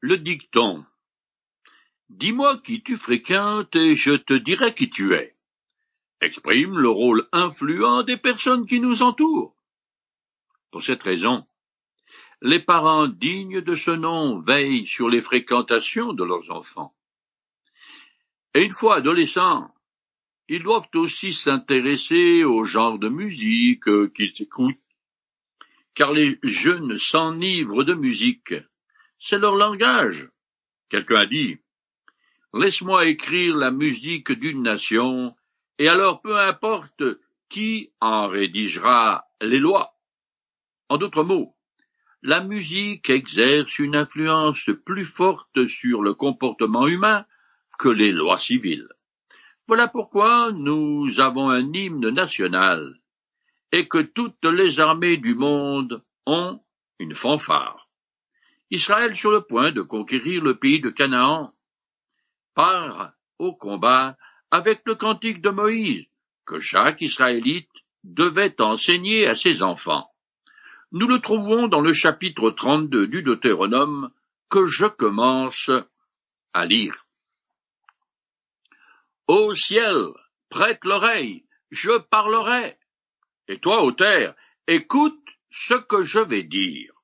Le dicton Dis-moi qui tu fréquentes et je te dirai qui tu es exprime le rôle influent des personnes qui nous entourent. Pour cette raison, les parents dignes de ce nom veillent sur les fréquentations de leurs enfants. Et une fois adolescents, ils doivent aussi s'intéresser au genre de musique qu'ils écoutent, car les jeunes s'enivrent de musique. C'est leur langage. Quelqu'un a dit, Laisse-moi écrire la musique d'une nation, et alors peu importe qui en rédigera les lois. En d'autres mots, la musique exerce une influence plus forte sur le comportement humain que les lois civiles. Voilà pourquoi nous avons un hymne national et que toutes les armées du monde ont une fanfare. Israël sur le point de conquérir le pays de Canaan part au combat avec le cantique de Moïse, que chaque Israélite devait enseigner à ses enfants. Nous le trouvons dans le chapitre 32 du Deutéronome que je commence à lire. Ô ciel, prête l'oreille, je parlerai. Et toi, ô terre, écoute ce que je vais dire.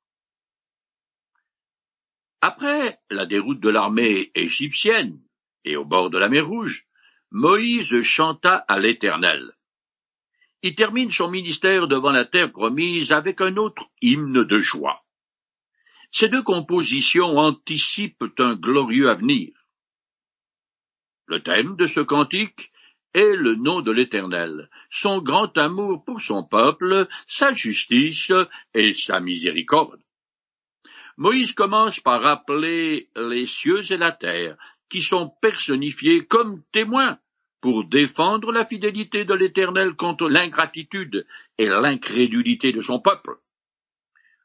Après la déroute de l'armée égyptienne et au bord de la mer Rouge, Moïse chanta à l'Éternel. Il termine son ministère devant la terre promise avec un autre hymne de joie. Ces deux compositions anticipent un glorieux avenir. Le thème de ce cantique est le nom de l'Éternel, son grand amour pour son peuple, sa justice et sa miséricorde. Moïse commence par rappeler les cieux et la terre, qui sont personnifiés comme témoins pour défendre la fidélité de l'Éternel contre l'ingratitude et l'incrédulité de son peuple.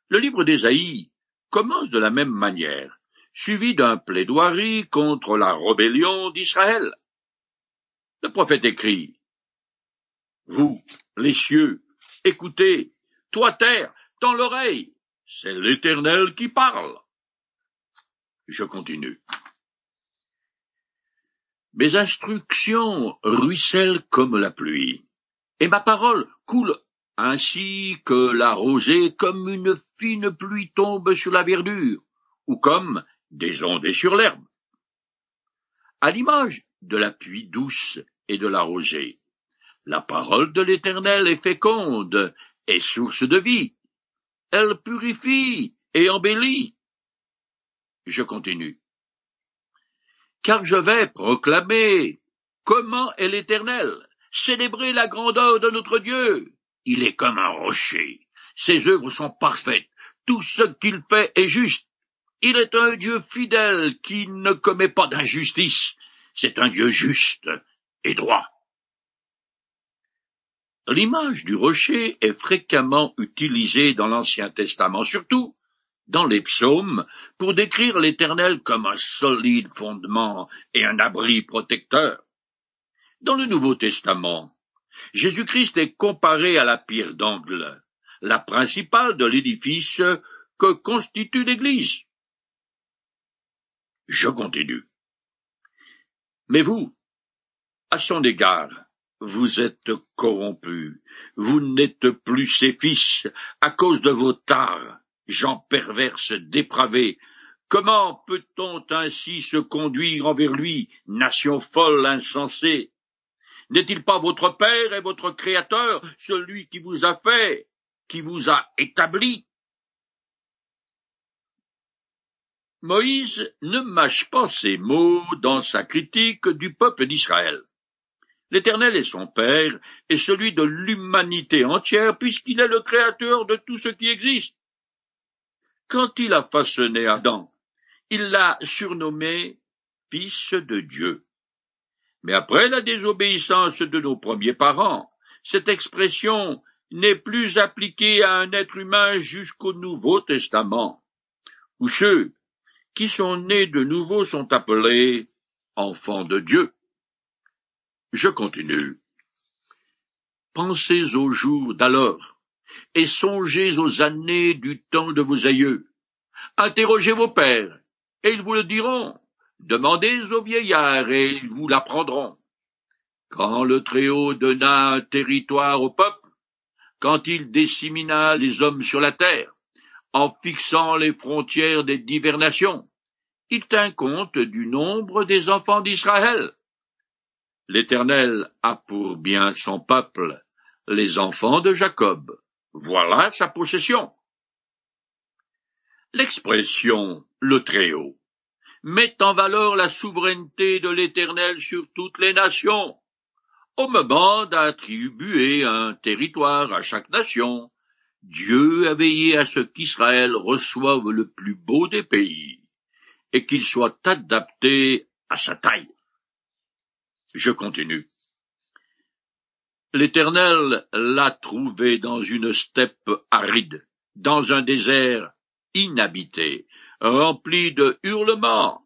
Le livre d'Ésaïe commence de la même manière, suivi d'un plaidoirie contre la rébellion d'Israël. Le prophète écrit Vous, les cieux, écoutez, toi terre, tends l'oreille, c'est l'Éternel qui parle. Je continue. Mes instructions ruissellent comme la pluie, et ma parole coule ainsi que la rosée comme une fine pluie tombe sur la verdure, ou comme des ondées sur l'herbe. À l'image de la pluie douce et de la rosée, la parole de l'Éternel est féconde et source de vie. Elle purifie et embellit. Je continue car je vais proclamer comment est l'Éternel, célébrer la grandeur de notre Dieu. Il est comme un rocher, ses œuvres sont parfaites, tout ce qu'il fait est juste. Il est un Dieu fidèle qui ne commet pas d'injustice, c'est un Dieu juste et droit. L'image du rocher est fréquemment utilisée dans l'Ancien Testament, surtout dans les psaumes pour décrire l'Éternel comme un solide fondement et un abri protecteur. Dans le Nouveau Testament, Jésus-Christ est comparé à la pierre d'angle, la principale de l'édifice que constitue l'Église. Je continue. Mais vous, à son égard, vous êtes corrompus, vous n'êtes plus ses fils à cause de vos tares, gens perverses, dépravés, comment peut-on ainsi se conduire envers lui, nation folle, insensée? N'est-il pas votre Père et votre Créateur, celui qui vous a fait, qui vous a établi? Moïse ne mâche pas ses mots dans sa critique du peuple d'Israël. L'Éternel est son Père et celui de l'humanité entière puisqu'il est le Créateur de tout ce qui existe. Quand il a façonné Adam, il l'a surnommé Fils de Dieu. Mais après la désobéissance de nos premiers parents, cette expression n'est plus appliquée à un être humain jusqu'au Nouveau Testament, où ceux qui sont nés de nouveau sont appelés enfants de Dieu. Je continue. Pensez aux jours d'alors et songez aux années du temps de vos aïeux. Interrogez vos pères, et ils vous le diront. Demandez aux vieillards, et ils vous l'apprendront. Quand le Très-Haut donna un territoire au peuple, quand il dissémina les hommes sur la terre, en fixant les frontières des diverses nations, il tint compte du nombre des enfants d'Israël. L'Éternel a pour bien son peuple, les enfants de Jacob. Voilà sa possession. L'expression le Très-Haut met en valeur la souveraineté de l'Éternel sur toutes les nations. Au moment d'attribuer un territoire à chaque nation, Dieu a veillé à ce qu'Israël reçoive le plus beau des pays et qu'il soit adapté à sa taille. Je continue. L'Éternel l'a trouvé dans une steppe aride, dans un désert inhabité, rempli de hurlements.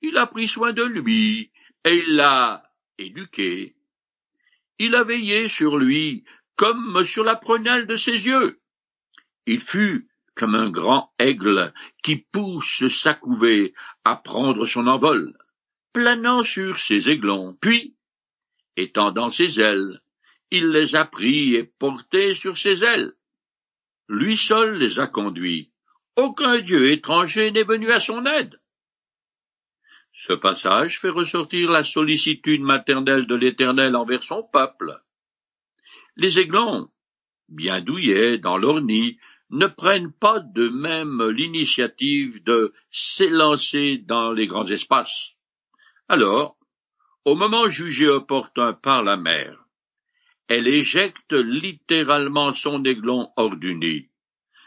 Il a pris soin de lui, et il l'a éduqué. Il a veillé sur lui comme sur la prunelle de ses yeux. Il fut comme un grand aigle qui pousse sa couvée à prendre son envol, planant sur ses aiglons, puis, étendant ses ailes, il les a pris et portés sur ses ailes. Lui seul les a conduits. Aucun dieu étranger n'est venu à son aide. Ce passage fait ressortir la sollicitude maternelle de l'Éternel envers son peuple. Les aiglons, bien douillets dans leur nid, ne prennent pas de même l'initiative de s'élancer dans les grands espaces. Alors, au moment jugé opportun par la mère, elle éjecte littéralement son aiglon hors du nid,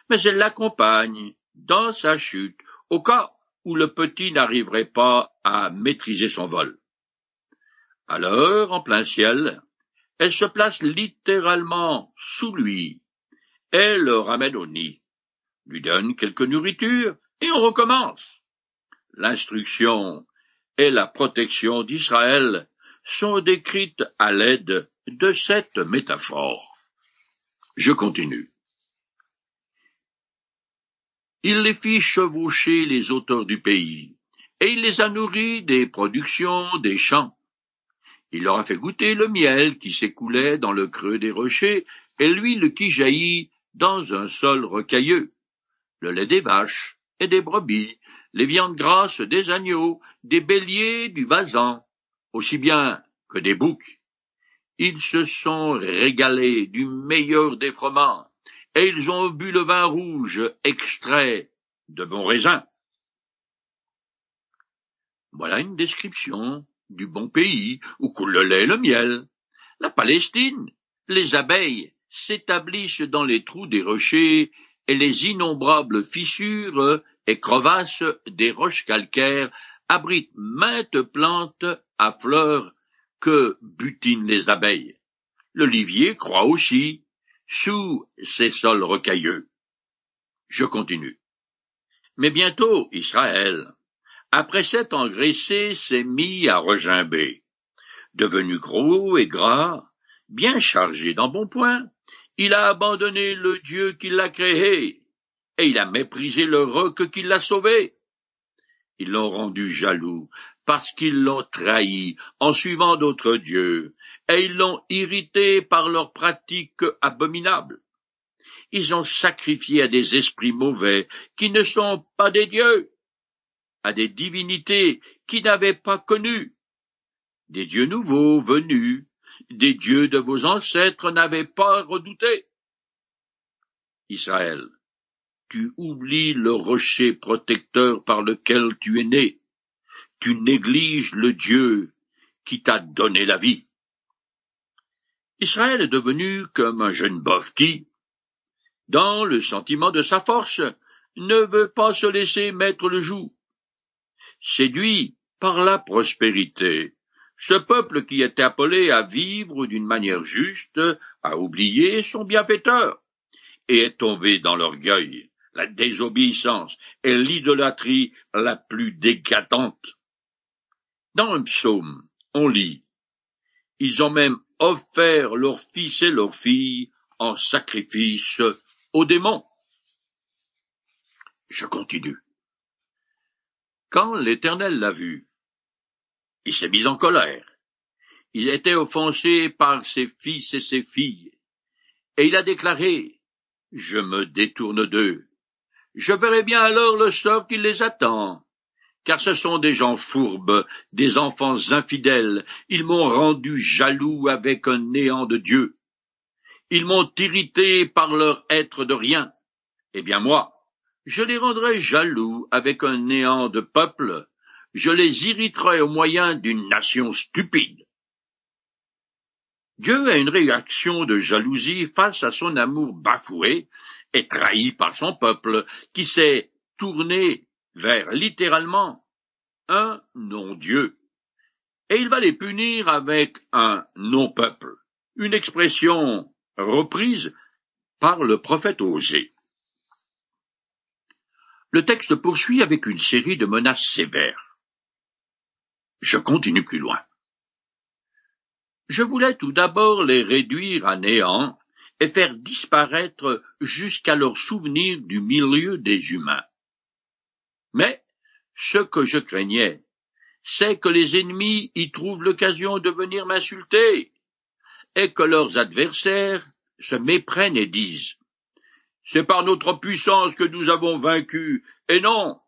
mais elle l'accompagne dans sa chute au cas où le petit n'arriverait pas à maîtriser son vol. Alors, en plein ciel, elle se place littéralement sous lui, elle le ramène au nid, lui donne quelque nourriture, et on recommence. L'instruction et la protection d'Israël sont décrites à l'aide de cette métaphore. Je continue. Il les fit chevaucher les auteurs du pays, et il les a nourris des productions des champs. Il leur a fait goûter le miel qui s'écoulait dans le creux des rochers, et l'huile qui jaillit dans un sol rocailleux, le lait des vaches et des brebis, les viandes grasses des agneaux, des béliers, du basan, aussi bien que des boucs. Ils se sont régalés du meilleur des fromages, et ils ont bu le vin rouge extrait de bons raisins. Voilà une description du bon pays où coule le lait et le miel. La Palestine, les abeilles s'établissent dans les trous des rochers et les innombrables fissures et crevasses des roches calcaires abritent maintes plantes à fleurs que butinent les abeilles. L'olivier croît aussi sous ces sols rocailleux. Je continue. Mais bientôt Israël, après s'être engraissé, s'est mis à regimber. Devenu gros et gras, bien chargé d'embonpoint, il a abandonné le Dieu qui l'a créé, et il a méprisé le roc qui l'a sauvé. Ils l'ont rendu jaloux, parce qu'ils l'ont trahi en suivant d'autres dieux, et ils l'ont irrité par leurs pratiques abominables. Ils ont sacrifié à des esprits mauvais qui ne sont pas des dieux, à des divinités qui n'avaient pas connu, des dieux nouveaux venus, des dieux de vos ancêtres n'avaient pas redouté. Israël, tu oublies le rocher protecteur par lequel tu es né, tu négliges le Dieu qui t'a donné la vie. Israël est devenu comme un jeune boeuf qui, dans le sentiment de sa force, ne veut pas se laisser mettre le joug. Séduit par la prospérité, ce peuple qui était appelé à vivre d'une manière juste a oublié son bienfaiteur et est tombé dans l'orgueil, la désobéissance et l'idolâtrie la plus décadente. Dans un psaume, on lit Ils ont même offert leurs fils et leurs filles en sacrifice aux démons. Je continue. Quand l'Éternel l'a vu, il s'est mis en colère. Il était offensé par ses fils et ses filles, et il a déclaré, Je me détourne d'eux. Je verrai bien alors le sort qui les attend car ce sont des gens fourbes, des enfants infidèles, ils m'ont rendu jaloux avec un néant de Dieu. Ils m'ont irrité par leur être de rien. Eh bien moi, je les rendrai jaloux avec un néant de peuple, je les irriterai au moyen d'une nation stupide. Dieu a une réaction de jalousie face à son amour bafoué et trahi par son peuple, qui s'est tourné vers littéralement un non-Dieu. Et il va les punir avec un non-peuple, une expression reprise par le prophète Osée. Le texte poursuit avec une série de menaces sévères. Je continue plus loin. Je voulais tout d'abord les réduire à néant et faire disparaître jusqu'à leur souvenir du milieu des humains. Mais ce que je craignais, c'est que les ennemis y trouvent l'occasion de venir m'insulter, et que leurs adversaires se méprennent et disent C'est par notre puissance que nous avons vaincu, et non,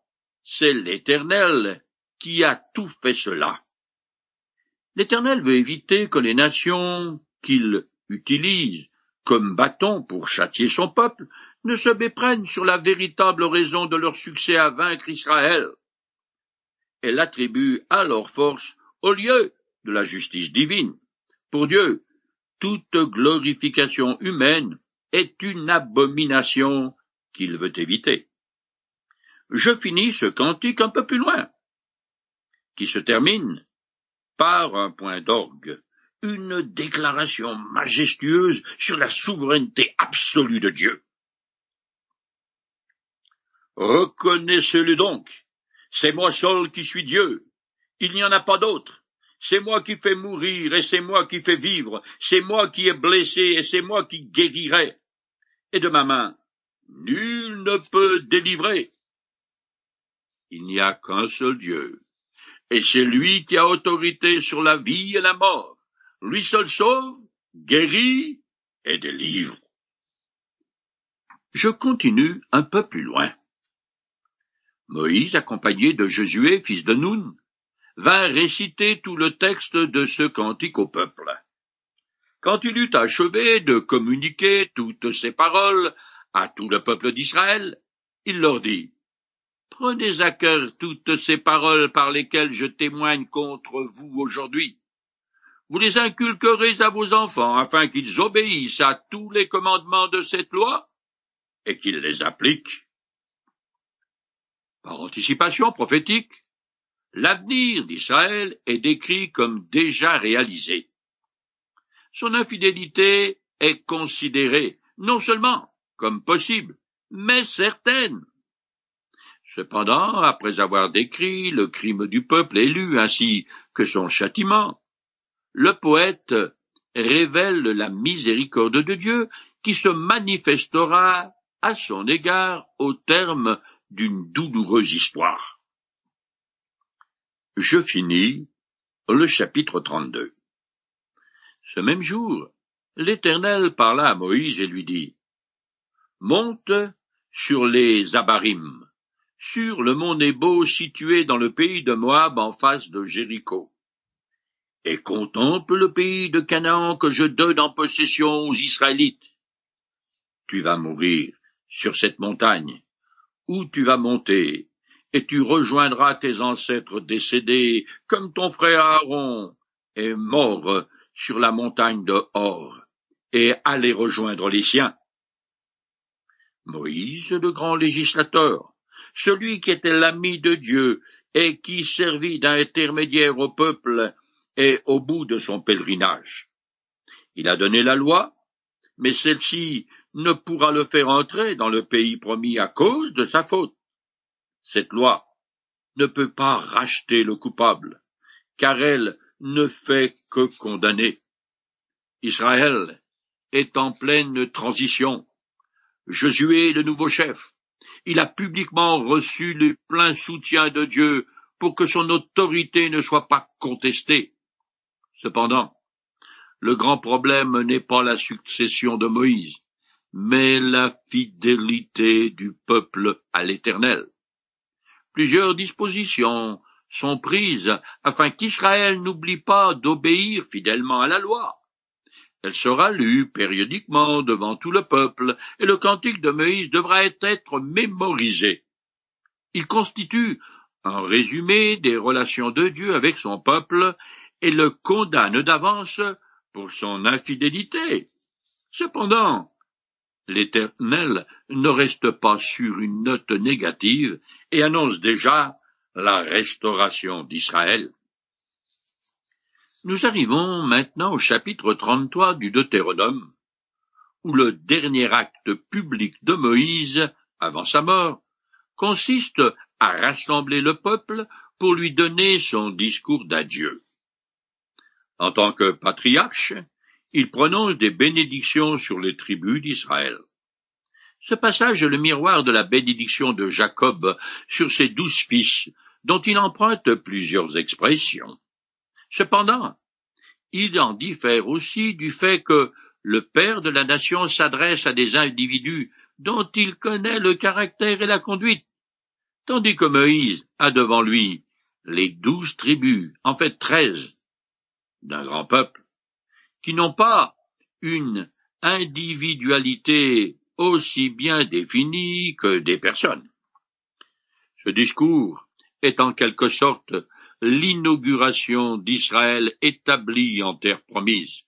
c'est l'Éternel qui a tout fait cela. L'Éternel veut éviter que les nations qu'il utilise comme bâton pour châtier son peuple ne se méprennent sur la véritable raison de leur succès à vaincre Israël. Elle attribue à leur force au lieu de la justice divine. Pour Dieu, toute glorification humaine est une abomination qu'il veut éviter. Je finis ce cantique un peu plus loin, qui se termine par un point d'orgue, une déclaration majestueuse sur la souveraineté absolue de Dieu. Reconnaissez-le donc. C'est moi seul qui suis Dieu. Il n'y en a pas d'autre. C'est moi qui fais mourir et c'est moi qui fais vivre. C'est moi qui ai blessé et c'est moi qui guérirai. Et de ma main, nul ne peut délivrer. Il n'y a qu'un seul Dieu. Et c'est lui qui a autorité sur la vie et la mort. Lui seul sauve, guérit et délivre. Je continue un peu plus loin. Moïse, accompagné de Josué, fils de Noun, vint réciter tout le texte de ce cantique au peuple. Quand il eut achevé de communiquer toutes ces paroles à tout le peuple d'Israël, il leur dit Prenez à cœur toutes ces paroles par lesquelles je témoigne contre vous aujourd'hui. Vous les inculquerez à vos enfants afin qu'ils obéissent à tous les commandements de cette loi et qu'ils les appliquent. Par anticipation prophétique, l'avenir d'Israël est décrit comme déjà réalisé. Son infidélité est considérée non seulement comme possible, mais certaine. Cependant, après avoir décrit le crime du peuple élu ainsi que son châtiment, le poète révèle la miséricorde de Dieu qui se manifestera à son égard au terme d'une douloureuse histoire. Je finis le chapitre 32. Ce même jour, l'Éternel parla à Moïse et lui dit, Monte sur les Abarim, sur le mont Nebo situé dans le pays de Moab en face de Jéricho, et contemple le pays de Canaan que je donne en possession aux Israélites. Tu vas mourir sur cette montagne, où tu vas monter, et tu rejoindras tes ancêtres décédés, comme ton frère Aaron est mort sur la montagne de Hor, et allez rejoindre les siens. Moïse, le grand législateur, celui qui était l'ami de Dieu et qui servit d'intermédiaire au peuple, est au bout de son pèlerinage. Il a donné la loi, mais celle-ci ne pourra le faire entrer dans le pays promis à cause de sa faute. Cette loi ne peut pas racheter le coupable, car elle ne fait que condamner. Israël est en pleine transition. Josué est le nouveau chef. Il a publiquement reçu le plein soutien de Dieu pour que son autorité ne soit pas contestée. Cependant, le grand problème n'est pas la succession de Moïse, mais la fidélité du peuple à l'Éternel. Plusieurs dispositions sont prises afin qu'Israël n'oublie pas d'obéir fidèlement à la loi. Elle sera lue périodiquement devant tout le peuple, et le cantique de Moïse devra être mémorisé. Il constitue un résumé des relations de Dieu avec son peuple et le condamne d'avance pour son infidélité. Cependant, l'Éternel ne reste pas sur une note négative et annonce déjà la restauration d'Israël. Nous arrivons maintenant au chapitre 33 du Deutéronome, où le dernier acte public de Moïse, avant sa mort, consiste à rassembler le peuple pour lui donner son discours d'adieu. En tant que patriarche, il prononce des bénédictions sur les tribus d'Israël. Ce passage est le miroir de la bénédiction de Jacob sur ses douze fils, dont il emprunte plusieurs expressions. Cependant, il en diffère aussi du fait que le Père de la nation s'adresse à des individus dont il connaît le caractère et la conduite, tandis que Moïse a devant lui les douze tribus, en fait treize, d'un grand peuple, qui n'ont pas une individualité aussi bien définie que des personnes. Ce discours est en quelque sorte l'inauguration d'Israël établie en terre promise.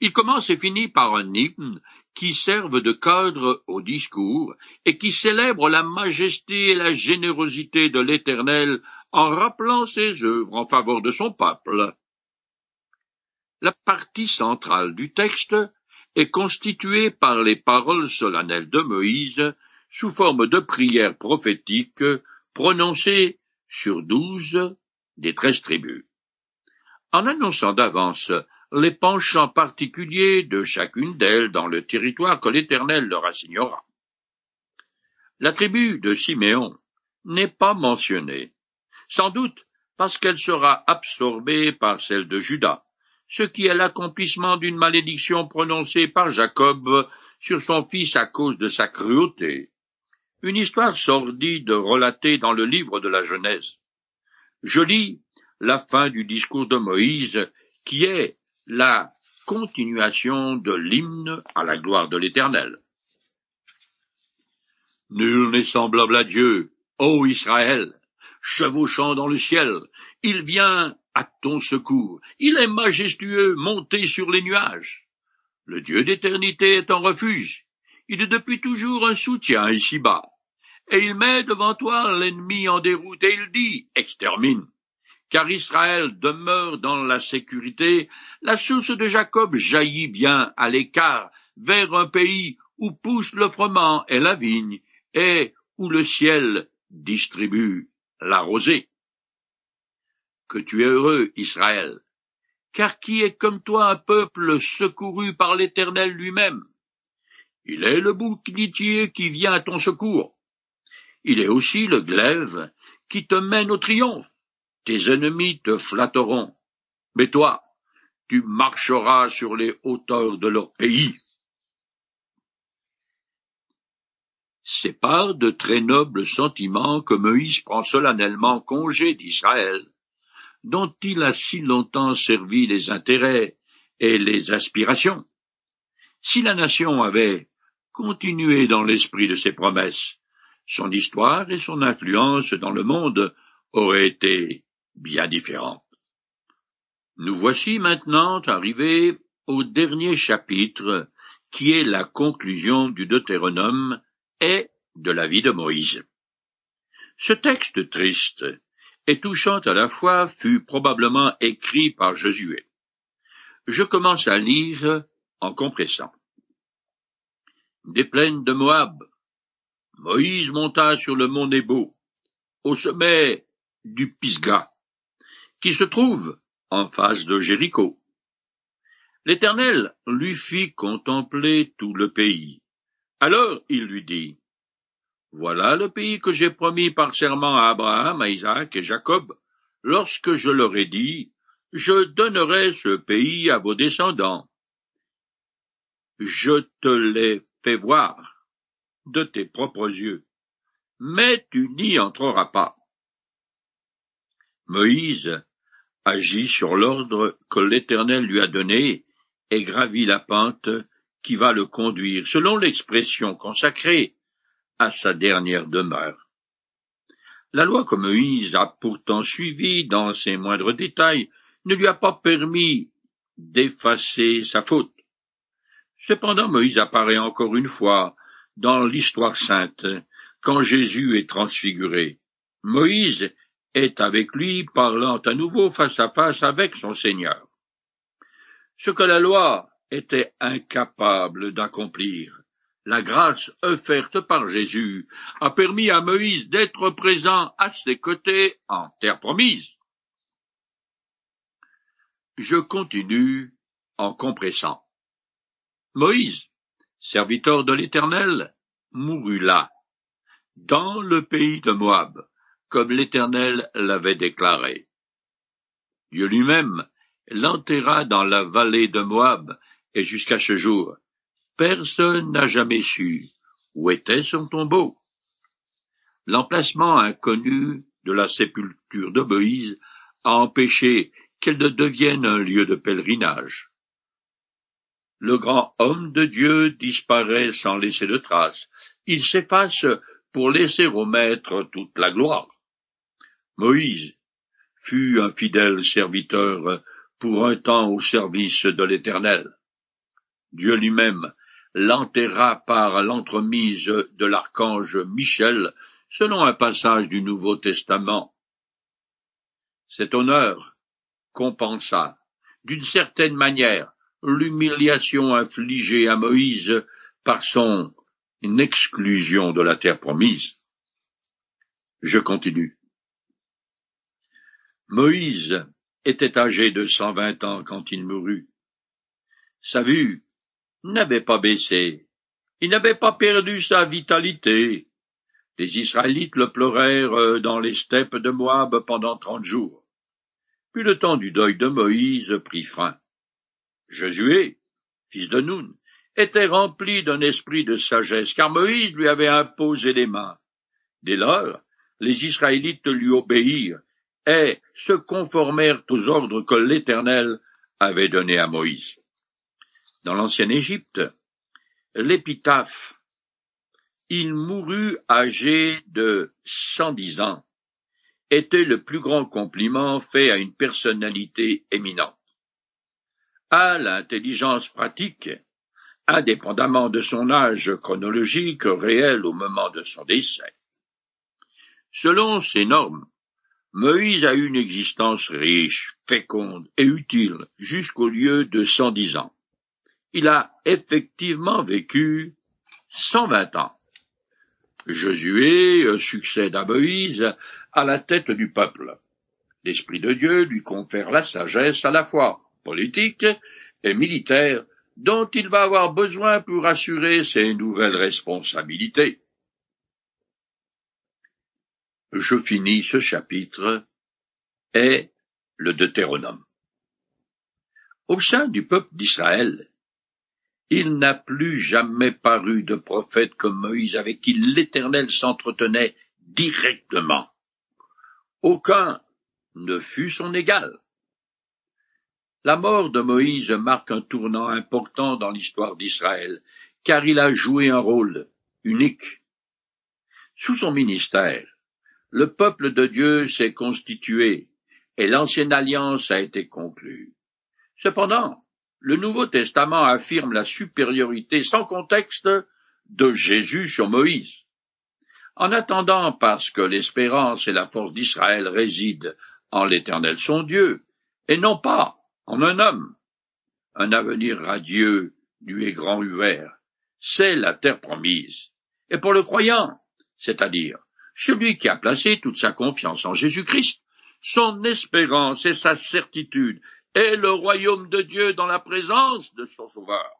Il commence et finit par un hymne qui servent de cadre au discours et qui célèbre la majesté et la générosité de l'Éternel en rappelant ses œuvres en faveur de son peuple. La partie centrale du texte est constituée par les paroles solennelles de Moïse sous forme de prières prophétiques prononcées sur douze des treize tribus. En annonçant d'avance les penchants particuliers de chacune d'elles dans le territoire que l'Éternel leur assignera. La tribu de Siméon n'est pas mentionnée, sans doute parce qu'elle sera absorbée par celle de Judas, ce qui est l'accomplissement d'une malédiction prononcée par Jacob sur son fils à cause de sa cruauté. Une histoire sordide relatée dans le livre de la Genèse. Je lis la fin du discours de Moïse, qui est la continuation de l'hymne à la gloire de l'Éternel. Nul n'est semblable à Dieu, ô Israël, chevauchant dans le ciel, il vient à ton secours, il est majestueux, monté sur les nuages. Le Dieu d'éternité est un refuge, il est depuis toujours un soutien ici-bas, et il met devant toi l'ennemi en déroute, et il dit, extermine. Car Israël demeure dans la sécurité, la source de Jacob jaillit bien à l'écart vers un pays où pousse le froment et la vigne, et où le ciel distribue la rosée. Que tu es heureux, Israël, car qui est comme toi un peuple secouru par l'Éternel lui-même? Il est le bouclier qui vient à ton secours. Il est aussi le glaive qui te mène au triomphe. Tes ennemis te flatteront, mais toi, tu marcheras sur les hauteurs de leur pays. C'est par de très nobles sentiments que Moïse prend solennellement congé d'Israël, dont il a si longtemps servi les intérêts et les aspirations. Si la nation avait continué dans l'esprit de ses promesses, son histoire et son influence dans le monde auraient été bien différentes. Nous voici maintenant arrivés au dernier chapitre, qui est la conclusion du Deutéronome et de la vie de Moïse. Ce texte triste et touchant à la fois fut probablement écrit par Josué. Je commence à lire en compressant. Des plaines de Moab. Moïse monta sur le mont Nebo, au sommet du Pisgah qui se trouve en face de Jéricho. L'Éternel lui fit contempler tout le pays. Alors il lui dit, Voilà le pays que j'ai promis par serment à Abraham, à Isaac et Jacob, lorsque je leur ai dit, je donnerai ce pays à vos descendants. Je te l'ai fait voir de tes propres yeux, mais tu n'y entreras pas. Moïse agit sur l'ordre que l'Éternel lui a donné et gravit la pente qui va le conduire, selon l'expression consacrée, à sa dernière demeure. La loi que Moïse a pourtant suivie dans ses moindres détails ne lui a pas permis d'effacer sa faute. Cependant Moïse apparaît encore une fois dans l'histoire sainte quand Jésus est transfiguré. Moïse est avec lui parlant à nouveau face à face avec son Seigneur. Ce que la loi était incapable d'accomplir, la grâce offerte par Jésus a permis à Moïse d'être présent à ses côtés en terre promise. Je continue en compressant. Moïse, serviteur de l'Éternel, mourut là, dans le pays de Moab, comme l'Éternel l'avait déclaré. Dieu lui-même l'enterra dans la vallée de Moab, et jusqu'à ce jour, personne n'a jamais su où était son tombeau. L'emplacement inconnu de la sépulture de Moïse a empêché qu'elle ne devienne un lieu de pèlerinage. Le grand homme de Dieu disparaît sans laisser de traces. Il s'efface pour laisser au Maître toute la gloire. Moïse fut un fidèle serviteur pour un temps au service de l'Éternel. Dieu lui-même l'enterra par l'entremise de l'archange Michel, selon un passage du Nouveau Testament. Cet honneur compensa, d'une certaine manière, l'humiliation infligée à Moïse par son exclusion de la terre promise. Je continue. Moïse était âgé de cent vingt ans quand il mourut. Sa vue n'avait pas baissé, il n'avait pas perdu sa vitalité. Les Israélites le pleurèrent dans les steppes de Moab pendant trente jours. Puis le temps du deuil de Moïse prit fin. Josué, fils de Noun, était rempli d'un esprit de sagesse, car Moïse lui avait imposé les mains. Dès lors, les Israélites lui obéirent et se conformèrent aux ordres que l'Éternel avait donnés à Moïse. Dans l'ancienne Égypte, l'épitaphe Il mourut âgé de cent dix ans était le plus grand compliment fait à une personnalité éminente. À l'intelligence pratique, indépendamment de son âge chronologique réel au moment de son décès. Selon ces normes, Moïse a eu une existence riche, féconde et utile jusqu'au lieu de cent dix ans. Il a effectivement vécu cent vingt ans. Josué succède à Moïse à la tête du peuple. L'Esprit de Dieu lui confère la sagesse à la fois politique et militaire dont il va avoir besoin pour assurer ses nouvelles responsabilités je finis ce chapitre, est le Deutéronome. Au sein du peuple d'Israël, il n'a plus jamais paru de prophète comme Moïse avec qui l'Éternel s'entretenait directement. Aucun ne fut son égal. La mort de Moïse marque un tournant important dans l'histoire d'Israël, car il a joué un rôle unique. Sous son ministère, le peuple de Dieu s'est constitué et l'ancienne alliance a été conclue. Cependant, le Nouveau Testament affirme la supériorité sans contexte de Jésus sur Moïse. En attendant, parce que l'espérance et la force d'Israël résident en l'Éternel son Dieu, et non pas en un homme, un avenir radieux du et grand ouvert, c'est la terre promise. Et pour le croyant, c'est-à-dire celui qui a placé toute sa confiance en Jésus-Christ, son espérance et sa certitude est le royaume de Dieu dans la présence de son Sauveur.